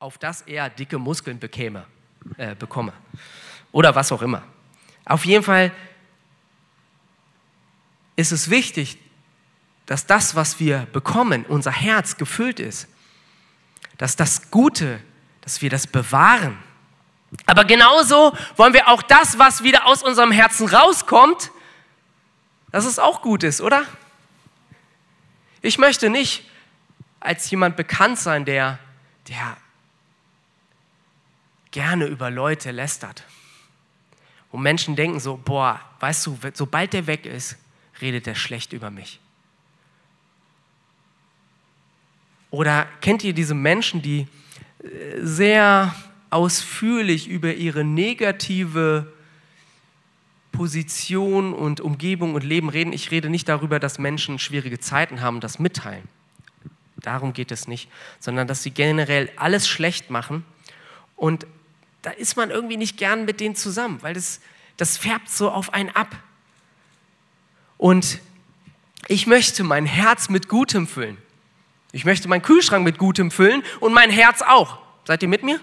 auf das er dicke Muskeln bekäme, äh, bekomme. Oder was auch immer. Auf jeden Fall ist es wichtig, dass das, was wir bekommen, unser Herz gefüllt ist. Dass das Gute, dass wir das bewahren. Aber genauso wollen wir auch das, was wieder aus unserem Herzen rauskommt, dass es auch gut ist, oder? Ich möchte nicht als jemand bekannt sein, der, der gerne über Leute lästert. Wo Menschen denken so, boah, weißt du, sobald der weg ist, redet er schlecht über mich. Oder kennt ihr diese Menschen, die äh, sehr ausführlich über ihre negative Position und Umgebung und Leben reden? Ich rede nicht darüber, dass Menschen schwierige Zeiten haben, das mitteilen. Darum geht es nicht, sondern dass sie generell alles schlecht machen und da ist man irgendwie nicht gern mit denen zusammen, weil das, das färbt so auf einen ab. Und ich möchte mein Herz mit Gutem füllen. Ich möchte meinen Kühlschrank mit Gutem füllen und mein Herz auch. Seid ihr mit mir?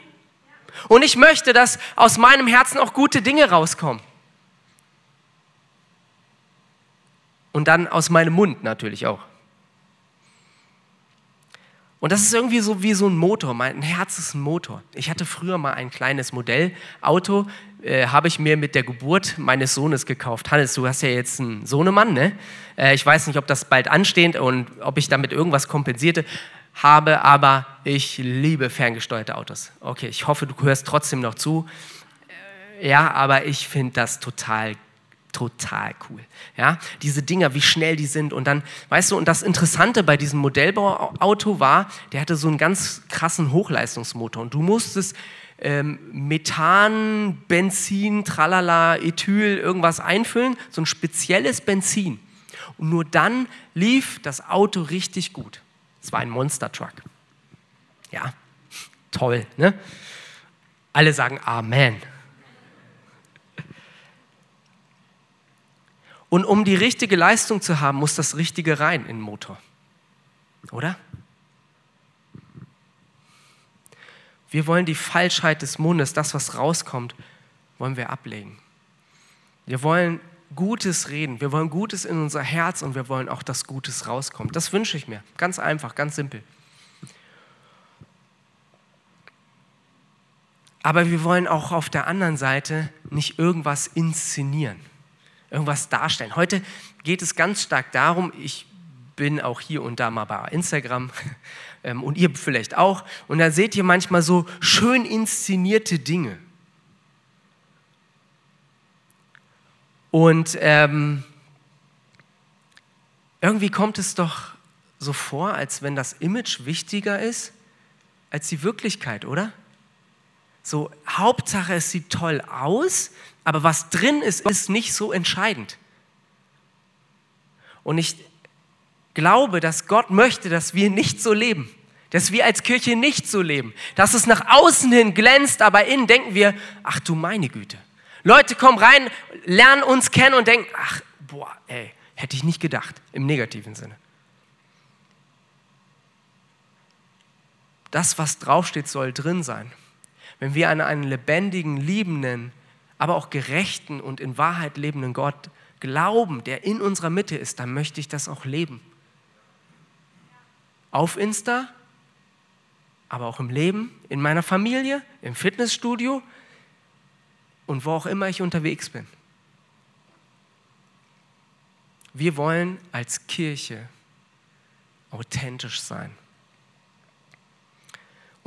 Und ich möchte, dass aus meinem Herzen auch gute Dinge rauskommen. Und dann aus meinem Mund natürlich auch. Und das ist irgendwie so wie so ein Motor. Mein Herz ist ein Motor. Ich hatte früher mal ein kleines Modellauto, äh, habe ich mir mit der Geburt meines Sohnes gekauft. Hannes, du hast ja jetzt einen Sohnemann, ne? Äh, ich weiß nicht, ob das bald ansteht und ob ich damit irgendwas kompensierte habe, aber ich liebe ferngesteuerte Autos. Okay, ich hoffe, du hörst trotzdem noch zu. Äh, ja, aber ich finde das total total cool. Ja, diese Dinger, wie schnell die sind und dann, weißt du, und das Interessante bei diesem Modellbauauto war, der hatte so einen ganz krassen Hochleistungsmotor und du musstest ähm, Methan, Benzin, Tralala, Ethyl, irgendwas einfüllen, so ein spezielles Benzin. Und nur dann lief das Auto richtig gut. Es war ein Monster Truck. Ja, toll, ne? Alle sagen Amen. Und um die richtige Leistung zu haben, muss das Richtige rein in den Motor. Oder? Wir wollen die Falschheit des Mundes, das, was rauskommt, wollen wir ablegen. Wir wollen Gutes reden, wir wollen Gutes in unser Herz und wir wollen auch, dass Gutes rauskommt. Das wünsche ich mir. Ganz einfach, ganz simpel. Aber wir wollen auch auf der anderen Seite nicht irgendwas inszenieren irgendwas darstellen. Heute geht es ganz stark darum, ich bin auch hier und da mal bei Instagram ähm, und ihr vielleicht auch, und da seht ihr manchmal so schön inszenierte Dinge. Und ähm, irgendwie kommt es doch so vor, als wenn das Image wichtiger ist als die Wirklichkeit, oder? So, Hauptsache, es sieht toll aus, aber was drin ist, ist nicht so entscheidend. Und ich glaube, dass Gott möchte, dass wir nicht so leben. Dass wir als Kirche nicht so leben. Dass es nach außen hin glänzt, aber innen denken wir, ach du meine Güte. Leute kommen rein, lernen uns kennen und denken, ach, boah, ey, hätte ich nicht gedacht, im negativen Sinne. Das, was draufsteht, soll drin sein wenn wir an einen lebendigen, liebenden, aber auch gerechten und in Wahrheit lebenden Gott glauben, der in unserer Mitte ist, dann möchte ich das auch leben. Auf Insta, aber auch im Leben, in meiner Familie, im Fitnessstudio und wo auch immer ich unterwegs bin. Wir wollen als Kirche authentisch sein.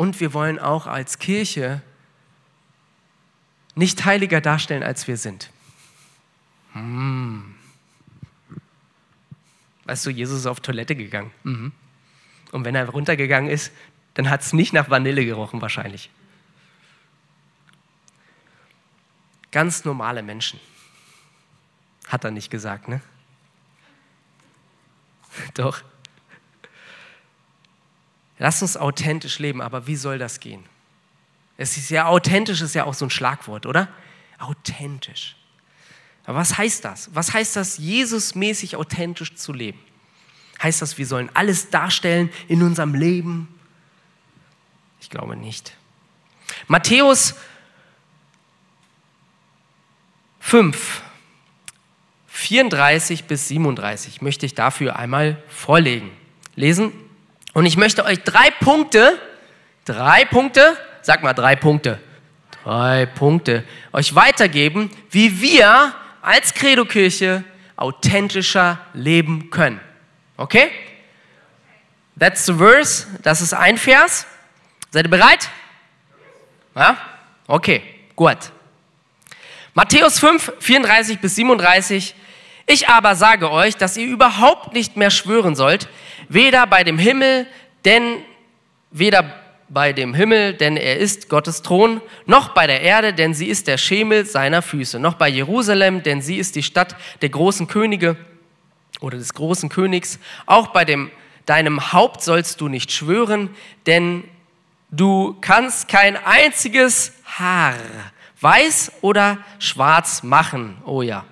Und wir wollen auch als Kirche nicht heiliger darstellen, als wir sind. Hm. Weißt du, Jesus ist auf Toilette gegangen. Mhm. Und wenn er runtergegangen ist, dann hat es nicht nach Vanille gerochen wahrscheinlich. Ganz normale Menschen. Hat er nicht gesagt, ne? Doch. Lass uns authentisch leben, aber wie soll das gehen? Es ist ja authentisch, ist ja auch so ein Schlagwort, oder? Authentisch. Aber was heißt das? Was heißt das, Jesusmäßig authentisch zu leben? Heißt das, wir sollen alles darstellen in unserem Leben? Ich glaube nicht. Matthäus 5, 34 bis 37 möchte ich dafür einmal vorlegen. Lesen. Und ich möchte euch drei Punkte, drei Punkte, sag mal drei Punkte, drei Punkte, euch weitergeben, wie wir als Credo-Kirche authentischer leben können. Okay? That's the verse. Das ist ein Vers. Seid ihr bereit? Ja? Okay, gut. Matthäus 5, 34 bis 37. Ich aber sage euch, dass ihr überhaupt nicht mehr schwören sollt, weder bei dem Himmel, denn weder bei dem Himmel, denn er ist Gottes Thron, noch bei der Erde, denn sie ist der Schemel seiner Füße, noch bei Jerusalem, denn sie ist die Stadt der großen Könige oder des großen Königs. Auch bei dem, deinem Haupt sollst du nicht schwören, denn du kannst kein einziges Haar weiß oder schwarz machen. Oh ja.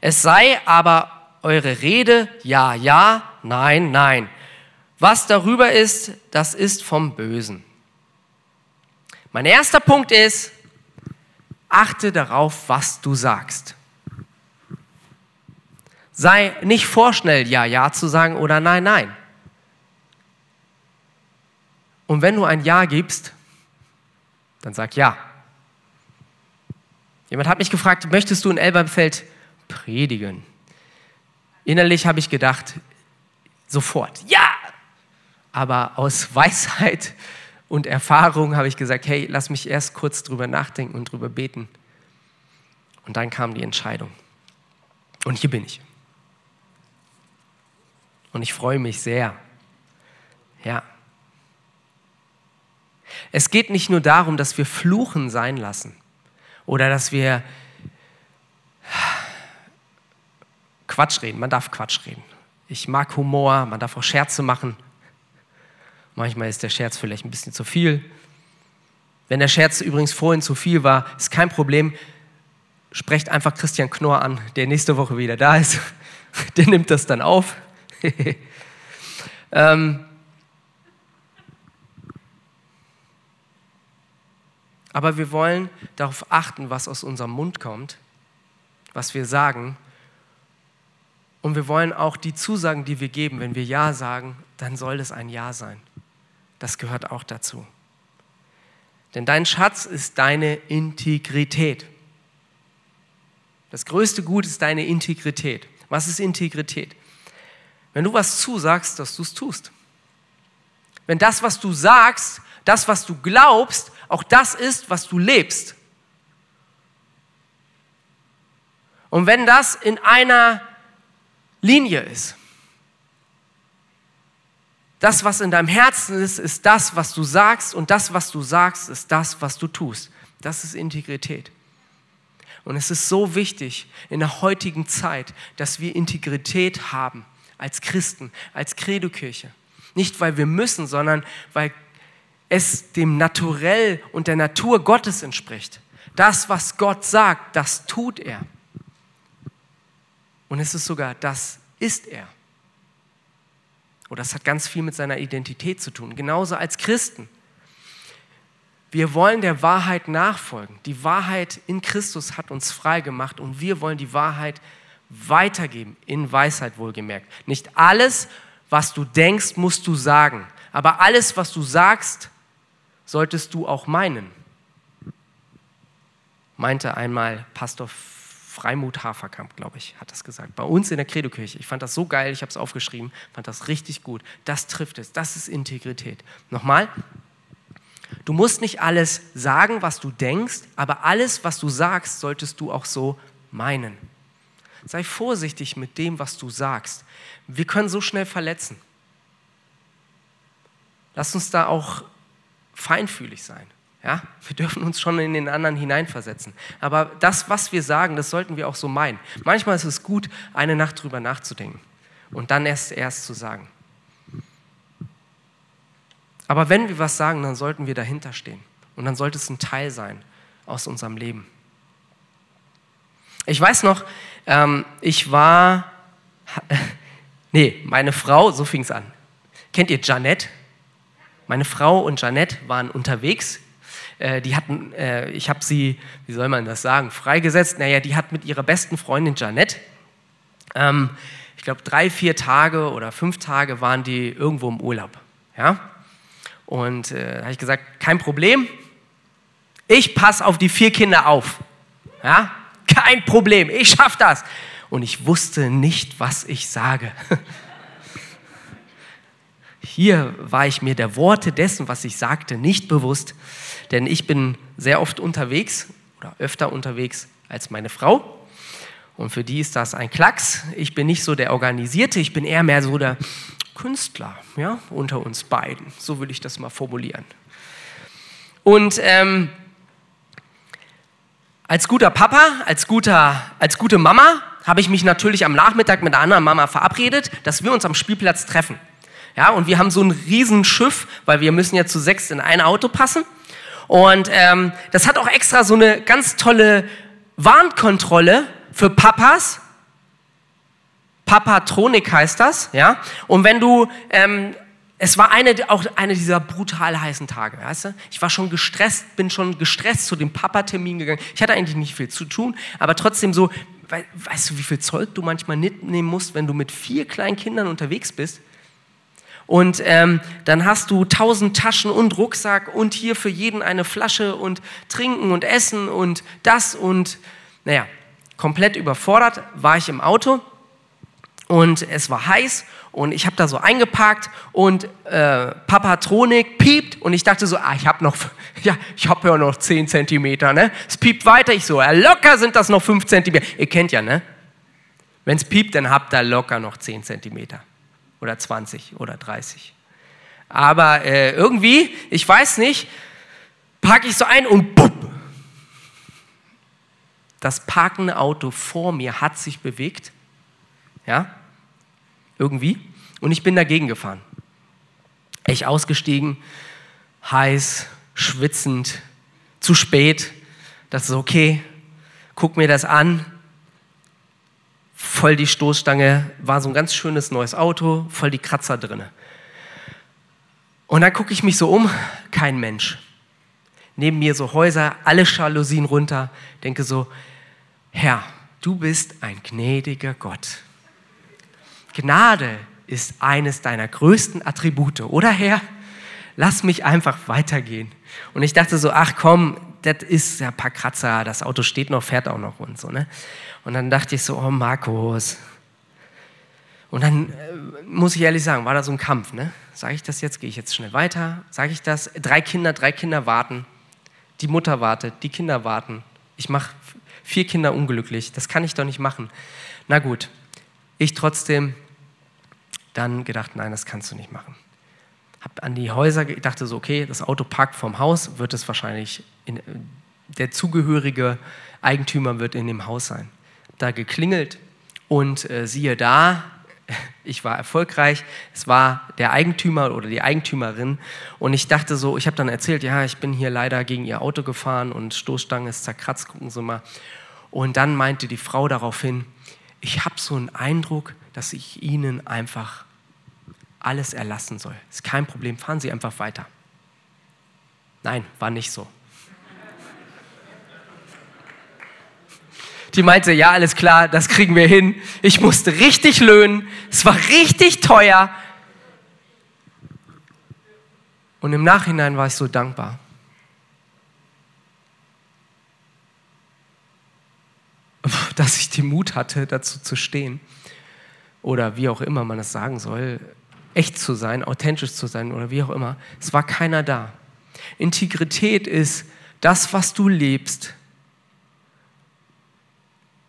Es sei aber eure Rede ja, ja, nein, nein. Was darüber ist, das ist vom Bösen. Mein erster Punkt ist, achte darauf, was du sagst. Sei nicht vorschnell, ja, ja zu sagen oder nein, nein. Und wenn du ein Ja gibst, dann sag ja. Jemand hat mich gefragt, möchtest du in Elberfeld predigen? Innerlich habe ich gedacht, sofort, ja! Aber aus Weisheit und Erfahrung habe ich gesagt, hey, lass mich erst kurz drüber nachdenken und drüber beten. Und dann kam die Entscheidung. Und hier bin ich. Und ich freue mich sehr. Ja. Es geht nicht nur darum, dass wir Fluchen sein lassen oder dass wir Quatsch reden. Man darf Quatsch reden. Ich mag Humor, man darf auch Scherze machen. Manchmal ist der Scherz vielleicht ein bisschen zu viel. Wenn der Scherz übrigens vorhin zu viel war, ist kein Problem. Sprecht einfach Christian Knorr an, der nächste Woche wieder da ist. Der nimmt das dann auf. ähm, aber wir wollen darauf achten, was aus unserem Mund kommt, was wir sagen. Und wir wollen auch die Zusagen, die wir geben, wenn wir Ja sagen, dann soll es ein Ja sein das gehört auch dazu. Denn dein Schatz ist deine Integrität. Das größte Gut ist deine Integrität. Was ist Integrität? Wenn du was zusagst, dass du es tust. Wenn das, was du sagst, das, was du glaubst, auch das ist, was du lebst. Und wenn das in einer Linie ist, das, was in deinem Herzen ist, ist das, was du sagst und das, was du sagst, ist das, was du tust. Das ist Integrität. Und es ist so wichtig in der heutigen Zeit, dass wir Integrität haben als Christen, als Credo-Kirche. Nicht, weil wir müssen, sondern weil es dem Naturell und der Natur Gottes entspricht. Das, was Gott sagt, das tut er. Und es ist sogar, das ist er. Oder das hat ganz viel mit seiner Identität zu tun. Genauso als Christen. Wir wollen der Wahrheit nachfolgen. Die Wahrheit in Christus hat uns frei gemacht und wir wollen die Wahrheit weitergeben, in Weisheit wohlgemerkt. Nicht alles, was du denkst, musst du sagen, aber alles, was du sagst, solltest du auch meinen, meinte einmal Pastor Freimut Haferkamp, glaube ich, hat das gesagt. Bei uns in der Credo-Kirche. Ich fand das so geil, ich habe es aufgeschrieben, fand das richtig gut. Das trifft es, das ist Integrität. Nochmal, du musst nicht alles sagen, was du denkst, aber alles, was du sagst, solltest du auch so meinen. Sei vorsichtig mit dem, was du sagst. Wir können so schnell verletzen. Lass uns da auch feinfühlig sein. Ja, wir dürfen uns schon in den anderen hineinversetzen. Aber das, was wir sagen, das sollten wir auch so meinen. Manchmal ist es gut, eine Nacht drüber nachzudenken und dann erst erst zu sagen. Aber wenn wir was sagen, dann sollten wir dahinter stehen und dann sollte es ein Teil sein aus unserem Leben. Ich weiß noch, ähm, ich war, nee, meine Frau, so fing es an. Kennt ihr Janette? Meine Frau und Janette waren unterwegs. Äh, die hatten, äh, ich habe sie, wie soll man das sagen, freigesetzt. Naja, die hat mit ihrer besten Freundin Janette, ähm, ich glaube drei, vier Tage oder fünf Tage waren die irgendwo im Urlaub. Ja? Und äh, habe ich gesagt, kein Problem, ich passe auf die vier Kinder auf. Ja? Kein Problem, ich schaffe das. Und ich wusste nicht, was ich sage. Hier war ich mir der Worte dessen, was ich sagte, nicht bewusst, denn ich bin sehr oft unterwegs oder öfter unterwegs als meine Frau. Und für die ist das ein Klacks. Ich bin nicht so der Organisierte, ich bin eher mehr so der Künstler ja, unter uns beiden. So will ich das mal formulieren. Und ähm, als guter Papa, als, guter, als gute Mama habe ich mich natürlich am Nachmittag mit einer anderen Mama verabredet, dass wir uns am Spielplatz treffen. Ja, und wir haben so ein Riesenschiff, weil wir müssen ja zu sechs in ein Auto passen. Und ähm, das hat auch extra so eine ganz tolle Warnkontrolle für Papas. Papatronik heißt das, ja. Und wenn du ähm, es war eine, auch eine dieser brutal heißen Tage, weißt du? Ich war schon gestresst, bin schon gestresst zu dem Papa-Termin gegangen. Ich hatte eigentlich nicht viel zu tun, aber trotzdem so, weißt du, wie viel Zeug du manchmal mitnehmen musst, wenn du mit vier kleinen Kindern unterwegs bist? Und ähm, dann hast du tausend Taschen und Rucksack und hier für jeden eine Flasche und Trinken und Essen und das und, naja, komplett überfordert war ich im Auto und es war heiß und ich habe da so eingeparkt und äh, Papatronik piept und ich dachte so, ah, ich habe noch, ja, ich habe ja noch 10 Zentimeter, ne? Es piept weiter, ich so, ja, locker sind das noch 5 Zentimeter. Ihr kennt ja, ne? Wenn es piept, dann habt ihr locker noch 10 Zentimeter oder 20 oder 30. Aber äh, irgendwie, ich weiß nicht, parke ich so ein und bupp, das parkende Auto vor mir hat sich bewegt. Ja, irgendwie. Und ich bin dagegen gefahren. Ich ausgestiegen, heiß, schwitzend, zu spät. Das ist okay. Guck mir das an. Voll die Stoßstange, war so ein ganz schönes neues Auto, voll die Kratzer drinne. Und dann gucke ich mich so um, kein Mensch. Neben mir so Häuser, alle Jalousien runter, denke so, Herr, du bist ein gnädiger Gott. Gnade ist eines deiner größten Attribute, oder Herr? Lass mich einfach weitergehen. Und ich dachte so, ach komm, das ist ja ein paar Kratzer, das Auto steht noch, fährt auch noch und so. Ne? Und dann dachte ich so, oh Markus. Und dann äh, muss ich ehrlich sagen, war da so ein Kampf. Ne? Sage ich das jetzt, gehe ich jetzt schnell weiter? Sage ich das? Drei Kinder, drei Kinder warten. Die Mutter wartet, die Kinder warten. Ich mache vier Kinder unglücklich. Das kann ich doch nicht machen. Na gut, ich trotzdem dann gedacht, nein, das kannst du nicht machen. Hab an die Häuser gedacht, dachte so, okay, das Auto parkt vorm Haus, wird es wahrscheinlich, in, der zugehörige Eigentümer wird in dem Haus sein. Da geklingelt und äh, siehe da, ich war erfolgreich, es war der Eigentümer oder die Eigentümerin und ich dachte so, ich habe dann erzählt, ja, ich bin hier leider gegen ihr Auto gefahren und Stoßstange ist zerkratzt, gucken Sie mal. Und dann meinte die Frau daraufhin, ich habe so einen Eindruck, dass ich Ihnen einfach alles erlassen soll. Ist kein Problem, fahren Sie einfach weiter. Nein, war nicht so. Die meinte, ja, alles klar, das kriegen wir hin. Ich musste richtig löhnen, es war richtig teuer. Und im Nachhinein war ich so dankbar. Dass ich den Mut hatte, dazu zu stehen. Oder wie auch immer man das sagen soll echt zu sein, authentisch zu sein oder wie auch immer. Es war keiner da. Integrität ist das, was du lebst,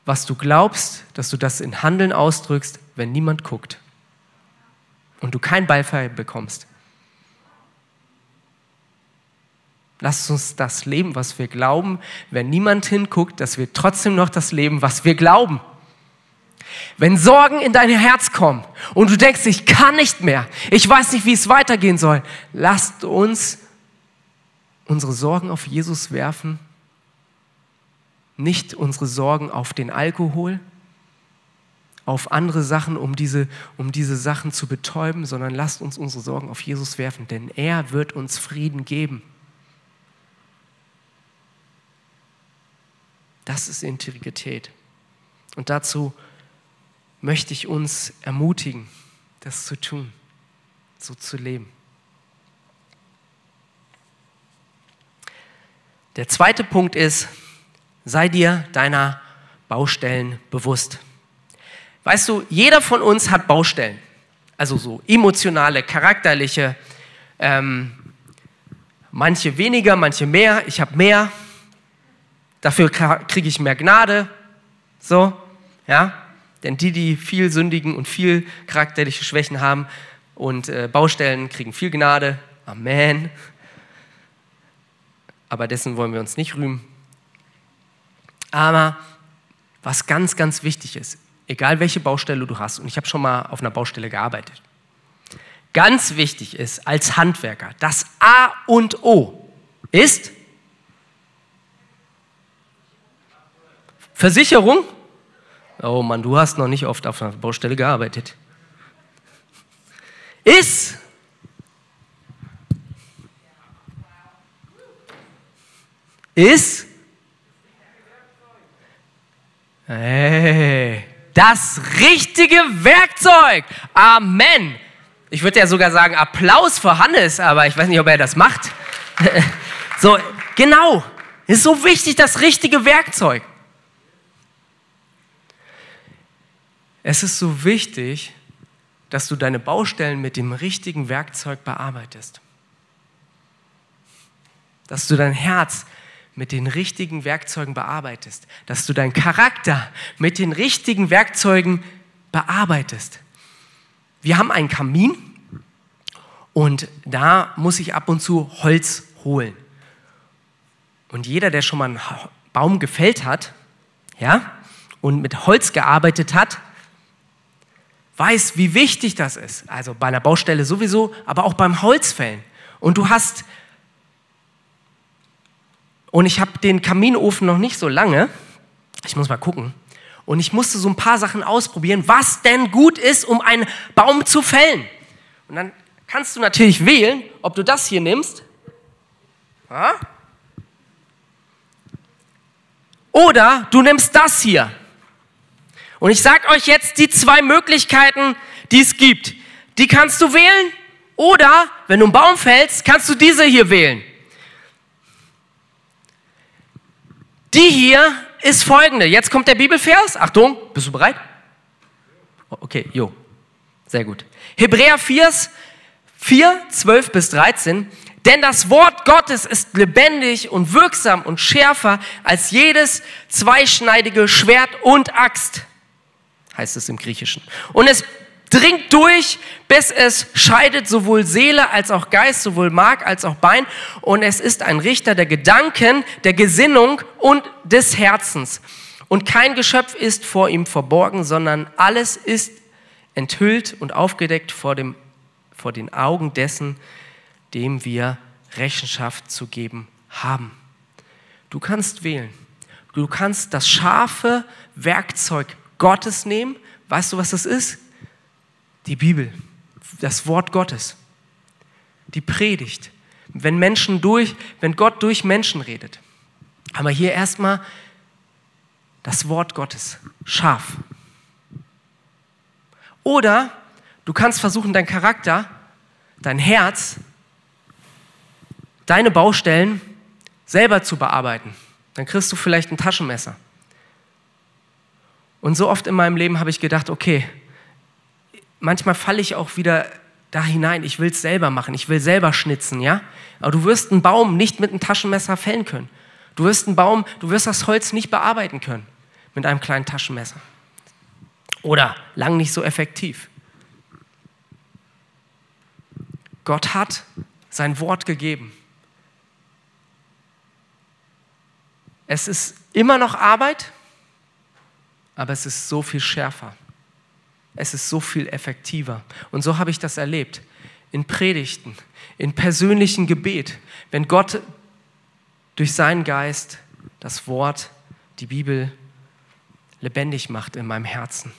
was du glaubst, dass du das in Handeln ausdrückst, wenn niemand guckt und du kein Beifall bekommst. Lass uns das leben, was wir glauben, wenn niemand hinguckt, dass wir trotzdem noch das leben, was wir glauben. Wenn Sorgen in dein Herz kommen und du denkst, ich kann nicht mehr, ich weiß nicht, wie es weitergehen soll, lasst uns unsere Sorgen auf Jesus werfen, nicht unsere Sorgen auf den Alkohol, auf andere Sachen, um diese, um diese Sachen zu betäuben, sondern lasst uns unsere Sorgen auf Jesus werfen, denn er wird uns Frieden geben. Das ist Integrität. Und dazu möchte ich uns ermutigen, das zu tun, so zu leben. Der zweite Punkt ist, sei dir deiner Baustellen bewusst. Weißt du, jeder von uns hat Baustellen. Also so emotionale, charakterliche, ähm, manche weniger, manche mehr. Ich habe mehr. Dafür kriege ich mehr Gnade. So, ja. Denn die, die viel sündigen und viel charakterliche Schwächen haben und äh, Baustellen, kriegen viel Gnade. Amen. Aber dessen wollen wir uns nicht rühmen. Aber was ganz, ganz wichtig ist, egal welche Baustelle du hast, und ich habe schon mal auf einer Baustelle gearbeitet, ganz wichtig ist als Handwerker, das A und O ist Versicherung. Oh Mann, du hast noch nicht oft auf einer Baustelle gearbeitet. Ist ist Hey, das richtige Werkzeug. Amen. Ich würde ja sogar sagen Applaus für Hannes, aber ich weiß nicht, ob er das macht. so, genau. Ist so wichtig, das richtige Werkzeug. Es ist so wichtig, dass du deine Baustellen mit dem richtigen Werkzeug bearbeitest. Dass du dein Herz mit den richtigen Werkzeugen bearbeitest, dass du deinen Charakter mit den richtigen Werkzeugen bearbeitest. Wir haben einen Kamin und da muss ich ab und zu Holz holen. Und jeder, der schon mal einen Baum gefällt hat, ja, und mit Holz gearbeitet hat, weiß, wie wichtig das ist. Also bei einer Baustelle sowieso, aber auch beim Holzfällen. Und du hast und ich habe den Kaminofen noch nicht so lange. Ich muss mal gucken. Und ich musste so ein paar Sachen ausprobieren, was denn gut ist, um einen Baum zu fällen. Und dann kannst du natürlich wählen, ob du das hier nimmst. Oder du nimmst das hier. Und ich sage euch jetzt die zwei Möglichkeiten, die es gibt. Die kannst du wählen. Oder, wenn du einen Baum fällst, kannst du diese hier wählen. Die hier ist folgende. Jetzt kommt der Bibelvers. Achtung, bist du bereit? Okay, jo. Sehr gut. Hebräer 4, 4, 12 bis 13. Denn das Wort Gottes ist lebendig und wirksam und schärfer als jedes zweischneidige Schwert und Axt, heißt es im Griechischen. Und es dringt durch, bis es scheidet sowohl Seele als auch Geist, sowohl Mark als auch Bein. Und es ist ein Richter der Gedanken, der Gesinnung und des Herzens. Und kein Geschöpf ist vor ihm verborgen, sondern alles ist enthüllt und aufgedeckt vor, dem, vor den Augen dessen, dem wir Rechenschaft zu geben haben. Du kannst wählen. Du kannst das scharfe Werkzeug Gottes nehmen. Weißt du, was das ist? die Bibel, das Wort Gottes, die Predigt, wenn Menschen durch, wenn Gott durch Menschen redet. Aber hier erstmal das Wort Gottes, scharf. Oder du kannst versuchen, dein Charakter, dein Herz, deine Baustellen selber zu bearbeiten. Dann kriegst du vielleicht ein Taschenmesser. Und so oft in meinem Leben habe ich gedacht, okay, manchmal falle ich auch wieder da hinein, ich will es selber machen, ich will selber schnitzen, ja? Aber du wirst einen Baum nicht mit einem Taschenmesser fällen können. Du wirst einen Baum, du wirst das Holz nicht bearbeiten können mit einem kleinen Taschenmesser. Oder lang nicht so effektiv. Gott hat sein Wort gegeben. Es ist immer noch Arbeit, aber es ist so viel schärfer. Es ist so viel effektiver. Und so habe ich das erlebt. In Predigten, in persönlichen Gebet, wenn Gott durch seinen Geist das Wort, die Bibel lebendig macht in meinem Herzen.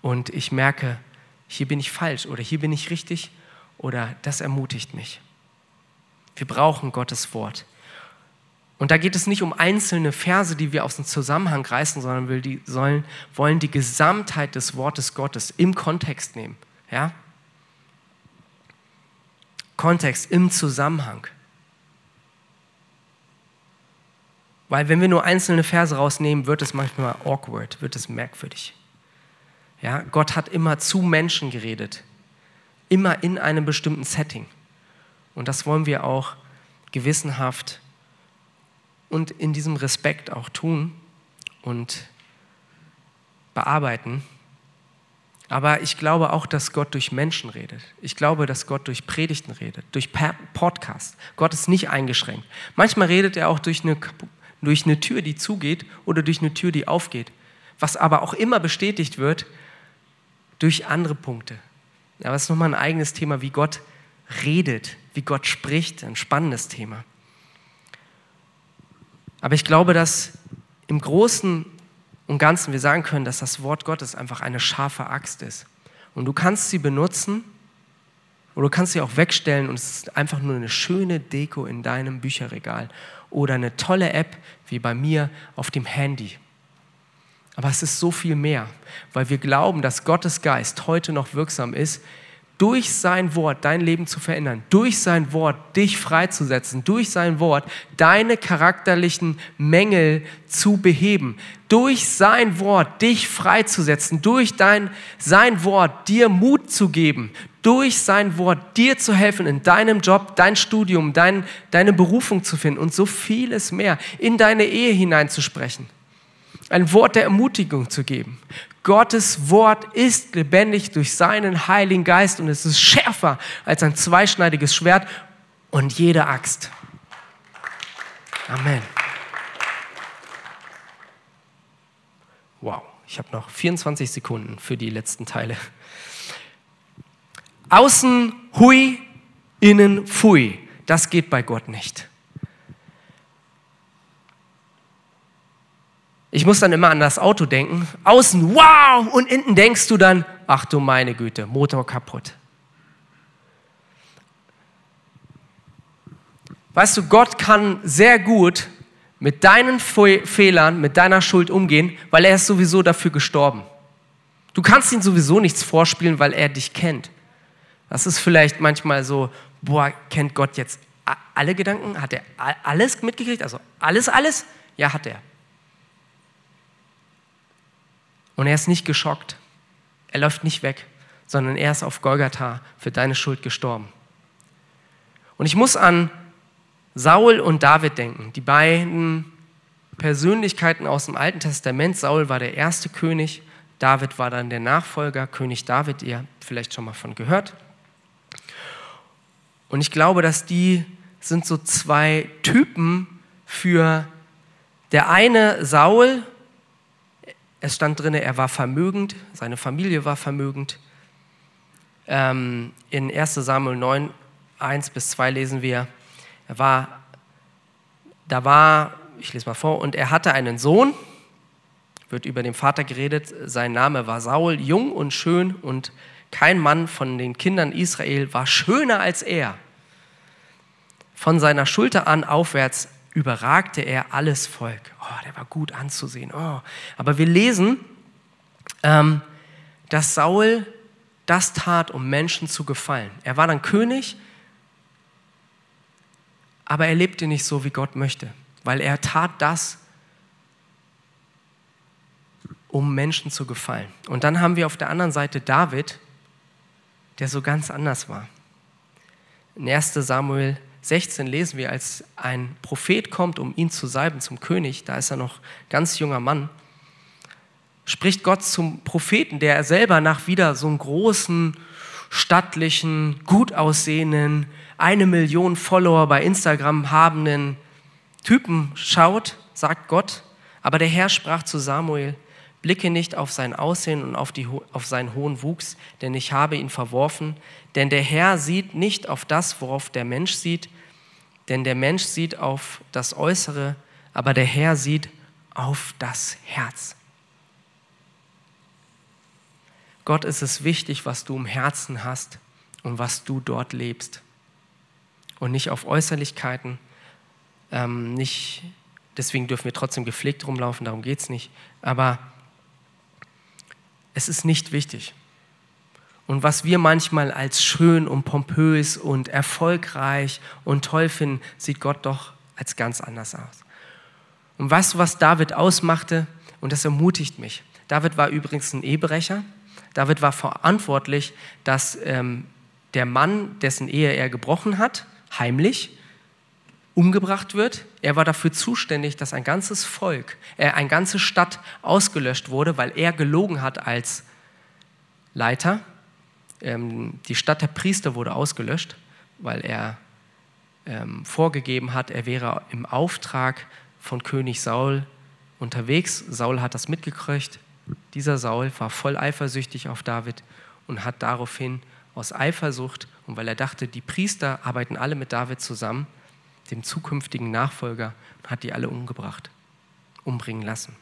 und ich merke, hier bin ich falsch oder hier bin ich richtig oder das ermutigt mich. Wir brauchen Gottes Wort. Und da geht es nicht um einzelne Verse, die wir aus dem Zusammenhang reißen, sondern wir die sollen, wollen die Gesamtheit des Wortes Gottes im Kontext nehmen. Ja? Kontext im Zusammenhang. Weil wenn wir nur einzelne Verse rausnehmen, wird es manchmal awkward, wird es merkwürdig. Ja, Gott hat immer zu Menschen geredet, immer in einem bestimmten Setting. Und das wollen wir auch gewissenhaft und in diesem Respekt auch tun und bearbeiten. Aber ich glaube auch, dass Gott durch Menschen redet. Ich glaube, dass Gott durch Predigten redet, durch Podcasts. Gott ist nicht eingeschränkt. Manchmal redet er auch durch eine durch eine Tür, die zugeht oder durch eine Tür, die aufgeht. Was aber auch immer bestätigt wird durch andere Punkte. Aber es ist nochmal ein eigenes Thema, wie Gott redet, wie Gott spricht, ein spannendes Thema. Aber ich glaube, dass im Großen und Ganzen wir sagen können, dass das Wort Gottes einfach eine scharfe Axt ist. Und du kannst sie benutzen oder du kannst sie auch wegstellen und es ist einfach nur eine schöne Deko in deinem Bücherregal oder eine tolle App wie bei mir auf dem Handy. Aber es ist so viel mehr, weil wir glauben, dass Gottes Geist heute noch wirksam ist, durch sein Wort dein Leben zu verändern, durch sein Wort dich freizusetzen, durch sein Wort deine charakterlichen Mängel zu beheben, durch sein Wort dich freizusetzen, durch dein, sein Wort dir Mut zu geben, durch sein Wort dir zu helfen, in deinem Job, dein Studium, dein, deine Berufung zu finden und so vieles mehr, in deine Ehe hineinzusprechen. Ein Wort der Ermutigung zu geben. Gottes Wort ist lebendig durch seinen Heiligen Geist und es ist schärfer als ein zweischneidiges Schwert und jede Axt. Amen. Wow, ich habe noch 24 Sekunden für die letzten Teile. Außen hui, innen fui. Das geht bei Gott nicht. Ich muss dann immer an das Auto denken. Außen wow und innen denkst du dann, ach du meine Güte, Motor kaputt. Weißt du, Gott kann sehr gut mit deinen Fehlern, mit deiner Schuld umgehen, weil er ist sowieso dafür gestorben. Du kannst ihm sowieso nichts vorspielen, weil er dich kennt. Das ist vielleicht manchmal so, boah, kennt Gott jetzt alle Gedanken? Hat er alles mitgekriegt? Also alles, alles? Ja, hat er. Und er ist nicht geschockt. Er läuft nicht weg, sondern er ist auf Golgatha für deine Schuld gestorben. Und ich muss an Saul und David denken, die beiden Persönlichkeiten aus dem Alten Testament. Saul war der erste König, David war dann der Nachfolger, König David, ihr habt vielleicht schon mal von gehört. Und ich glaube, dass die sind so zwei Typen für der eine Saul. Es stand drin, er war vermögend, seine Familie war vermögend. Ähm, in 1 Samuel 9, 1 bis 2 lesen wir, er war, da war, ich lese mal vor, und er hatte einen Sohn, wird über den Vater geredet, sein Name war Saul, jung und schön und kein Mann von den Kindern Israel war schöner als er. Von seiner Schulter an aufwärts überragte er alles Volk. Oh, der war gut anzusehen. Oh. Aber wir lesen, ähm, dass Saul das tat, um Menschen zu gefallen. Er war dann König, aber er lebte nicht so, wie Gott möchte, weil er tat das, um Menschen zu gefallen. Und dann haben wir auf der anderen Seite David, der so ganz anders war. In 1 Samuel 16 lesen wir, als ein Prophet kommt, um ihn zu salben zum König, da ist er noch ganz junger Mann, spricht Gott zum Propheten, der selber nach wieder so einem großen, stattlichen, gut aussehenden, eine Million Follower bei Instagram habenden Typen schaut, sagt Gott. Aber der Herr sprach zu Samuel, Blicke nicht auf sein Aussehen und auf, die, auf seinen hohen Wuchs, denn ich habe ihn verworfen. Denn der Herr sieht nicht auf das, worauf der Mensch sieht, denn der Mensch sieht auf das Äußere, aber der Herr sieht auf das Herz. Gott ist es wichtig, was du im Herzen hast und was du dort lebst. Und nicht auf Äußerlichkeiten, ähm, nicht, deswegen dürfen wir trotzdem gepflegt rumlaufen, darum geht es nicht. Aber es ist nicht wichtig. Und was wir manchmal als schön und pompös und erfolgreich und toll finden, sieht Gott doch als ganz anders aus. Und du, was David ausmachte? Und das ermutigt mich. David war übrigens ein Ehebrecher. David war verantwortlich, dass ähm, der Mann, dessen Ehe er gebrochen hat, heimlich umgebracht wird. Er war dafür zuständig, dass ein ganzes Volk, äh, eine ganze Stadt ausgelöscht wurde, weil er gelogen hat als Leiter. Ähm, die Stadt der Priester wurde ausgelöscht, weil er ähm, vorgegeben hat, er wäre im Auftrag von König Saul unterwegs. Saul hat das mitgekriegt. Dieser Saul war voll eifersüchtig auf David und hat daraufhin aus Eifersucht und weil er dachte, die Priester arbeiten alle mit David zusammen, dem zukünftigen Nachfolger, hat die alle umgebracht, umbringen lassen.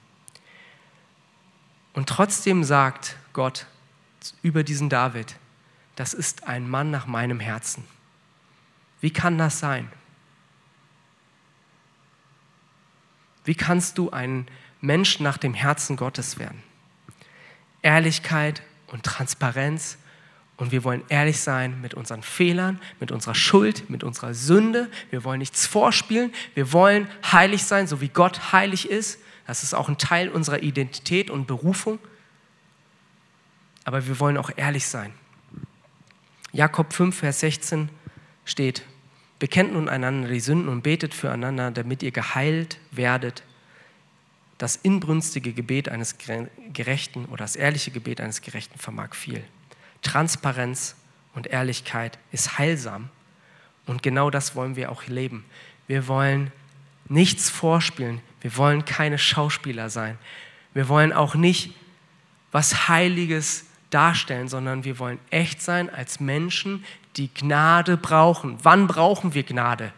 Und trotzdem sagt Gott über diesen David, das ist ein Mann nach meinem Herzen. Wie kann das sein? Wie kannst du ein Mensch nach dem Herzen Gottes werden? Ehrlichkeit und Transparenz und wir wollen ehrlich sein mit unseren Fehlern, mit unserer Schuld, mit unserer Sünde. Wir wollen nichts vorspielen. Wir wollen heilig sein, so wie Gott heilig ist. Das ist auch ein Teil unserer Identität und Berufung. Aber wir wollen auch ehrlich sein. Jakob 5, Vers 16 steht, bekennt nun einander die Sünden und betet füreinander, damit ihr geheilt werdet. Das inbrünstige Gebet eines Gerechten oder das ehrliche Gebet eines Gerechten vermag viel. Transparenz und Ehrlichkeit ist heilsam. Und genau das wollen wir auch leben. Wir wollen nichts vorspielen. Wir wollen keine Schauspieler sein. Wir wollen auch nicht was Heiliges darstellen, sondern wir wollen echt sein als Menschen, die Gnade brauchen. Wann brauchen wir Gnade?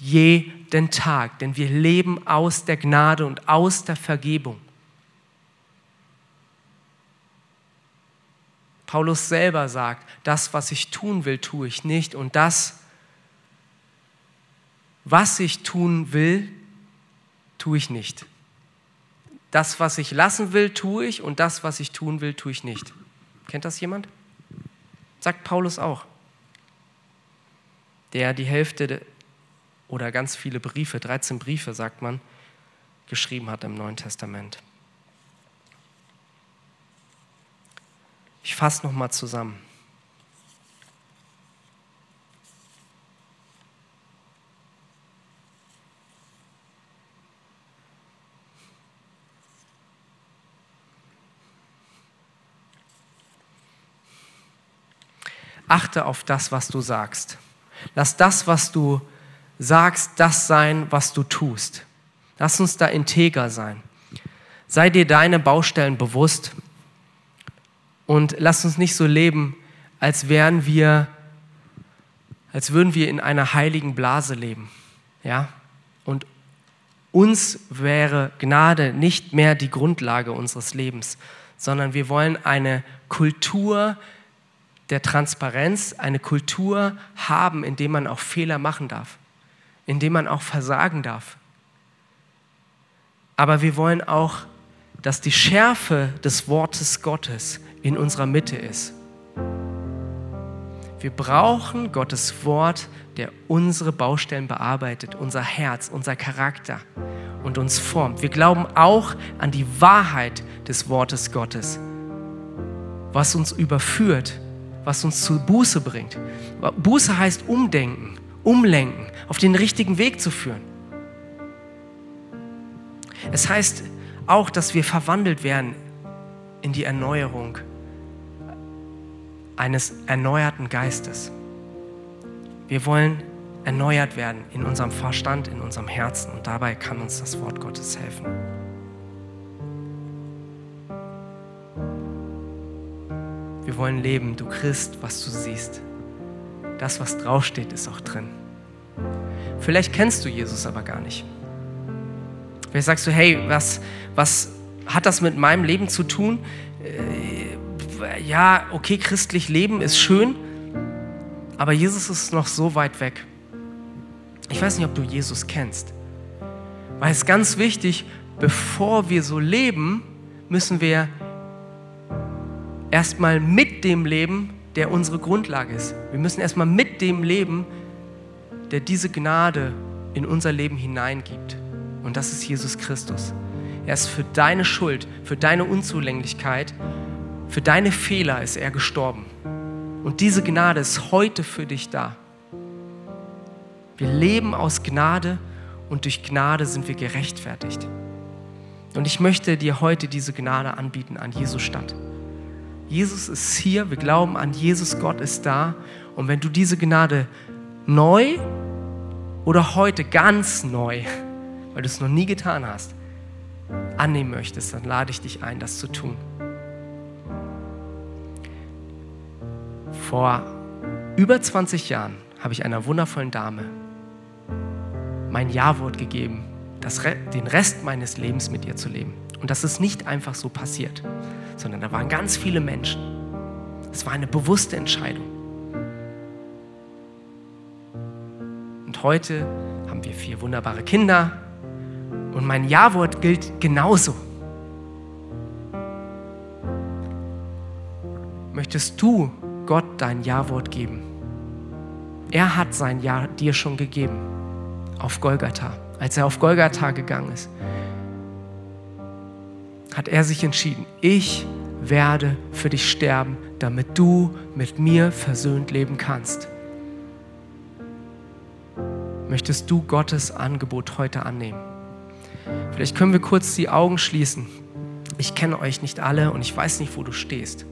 Jeden Tag, denn wir leben aus der Gnade und aus der Vergebung. Paulus selber sagt, das, was ich tun will, tue ich nicht und das, was ich tun will, tue ich nicht. Das, was ich lassen will, tue ich und das, was ich tun will, tue ich nicht. Kennt das jemand? Sagt Paulus auch. Der die Hälfte oder ganz viele Briefe, 13 Briefe, sagt man, geschrieben hat im Neuen Testament. Ich fasse nochmal zusammen. Achte auf das, was du sagst. Lass das, was du sagst, das sein, was du tust. Lass uns da integer sein. Sei dir deine Baustellen bewusst und lasst uns nicht so leben, als wären wir, als würden wir in einer heiligen Blase leben. Ja? Und uns wäre Gnade nicht mehr die Grundlage unseres Lebens, sondern wir wollen eine Kultur der Transparenz, eine Kultur haben, in der man auch Fehler machen darf, in der man auch versagen darf. Aber wir wollen auch, dass die Schärfe des Wortes Gottes in unserer Mitte ist. Wir brauchen Gottes Wort, der unsere Baustellen bearbeitet, unser Herz, unser Charakter und uns formt. Wir glauben auch an die Wahrheit des Wortes Gottes, was uns überführt, was uns zu Buße bringt. Buße heißt umdenken, umlenken, auf den richtigen Weg zu führen. Es heißt auch, dass wir verwandelt werden in die Erneuerung eines erneuerten Geistes. Wir wollen erneuert werden in unserem Verstand, in unserem Herzen und dabei kann uns das Wort Gottes helfen. Wir wollen leben, du Christ, was du siehst. Das, was draufsteht, ist auch drin. Vielleicht kennst du Jesus aber gar nicht. Vielleicht sagst du, hey, was, was hat das mit meinem Leben zu tun? Ja, okay, christlich leben ist schön, aber Jesus ist noch so weit weg. Ich weiß nicht, ob du Jesus kennst. Weil es ist ganz wichtig, bevor wir so leben, müssen wir erstmal mit dem leben, der unsere Grundlage ist. Wir müssen erstmal mit dem leben, der diese Gnade in unser Leben hineingibt. Und das ist Jesus Christus. Er ist für deine Schuld, für deine Unzulänglichkeit, für deine Fehler ist er gestorben. Und diese Gnade ist heute für dich da. Wir leben aus Gnade und durch Gnade sind wir gerechtfertigt. Und ich möchte dir heute diese Gnade anbieten an Jesus Stadt. Jesus ist hier, wir glauben an Jesus, Gott ist da. Und wenn du diese Gnade neu oder heute ganz neu, weil du es noch nie getan hast, annehmen möchtest, dann lade ich dich ein, das zu tun. Vor über 20 Jahren habe ich einer wundervollen Dame mein Ja-Wort gegeben, das, den Rest meines Lebens mit ihr zu leben. Und das ist nicht einfach so passiert, sondern da waren ganz viele Menschen. Es war eine bewusste Entscheidung. Und heute haben wir vier wunderbare Kinder und mein Ja-Wort gilt genauso. Möchtest du Gott dein Ja-Wort geben? Er hat sein Ja dir schon gegeben auf Golgatha. Als er auf Golgatha gegangen ist, hat er sich entschieden, ich werde für dich sterben, damit du mit mir versöhnt leben kannst. Möchtest du Gottes Angebot heute annehmen? Vielleicht können wir kurz die Augen schließen. Ich kenne euch nicht alle und ich weiß nicht, wo du stehst.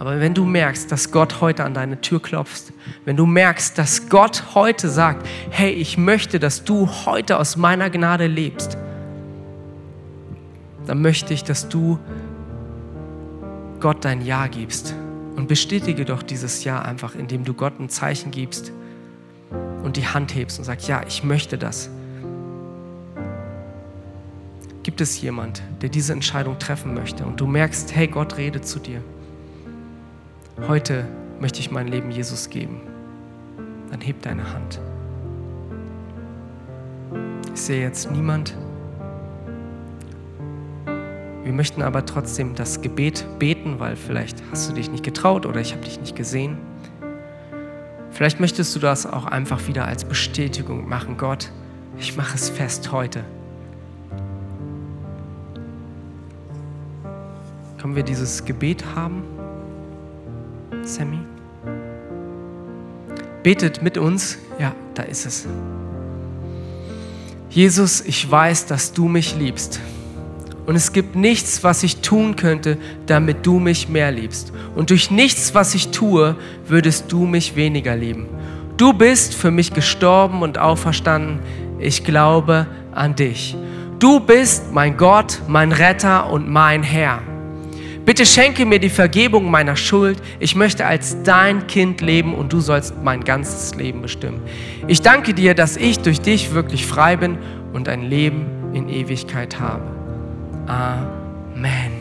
Aber wenn du merkst, dass Gott heute an deine Tür klopft, wenn du merkst, dass Gott heute sagt, hey, ich möchte, dass du heute aus meiner Gnade lebst, dann möchte ich, dass du Gott dein Ja gibst. Und bestätige doch dieses Ja einfach, indem du Gott ein Zeichen gibst und die Hand hebst und sagst, ja, ich möchte das. Gibt es jemand, der diese Entscheidung treffen möchte und du merkst, hey, Gott redet zu dir? Heute möchte ich mein Leben Jesus geben, dann heb deine Hand. Ich sehe jetzt niemand. Wir möchten aber trotzdem das Gebet beten, weil vielleicht hast du dich nicht getraut oder ich habe dich nicht gesehen. Vielleicht möchtest du das auch einfach wieder als Bestätigung machen. Gott, ich mache es fest heute. Können wir dieses Gebet haben? Sammy? Betet mit uns. Ja, da ist es. Jesus, ich weiß, dass du mich liebst. Und es gibt nichts, was ich tun könnte, damit du mich mehr liebst. Und durch nichts, was ich tue, würdest du mich weniger lieben. Du bist für mich gestorben und auferstanden. Ich glaube an dich. Du bist mein Gott, mein Retter und mein Herr. Bitte schenke mir die Vergebung meiner Schuld. Ich möchte als dein Kind leben und du sollst mein ganzes Leben bestimmen. Ich danke dir, dass ich durch dich wirklich frei bin und ein Leben in Ewigkeit habe. Amen.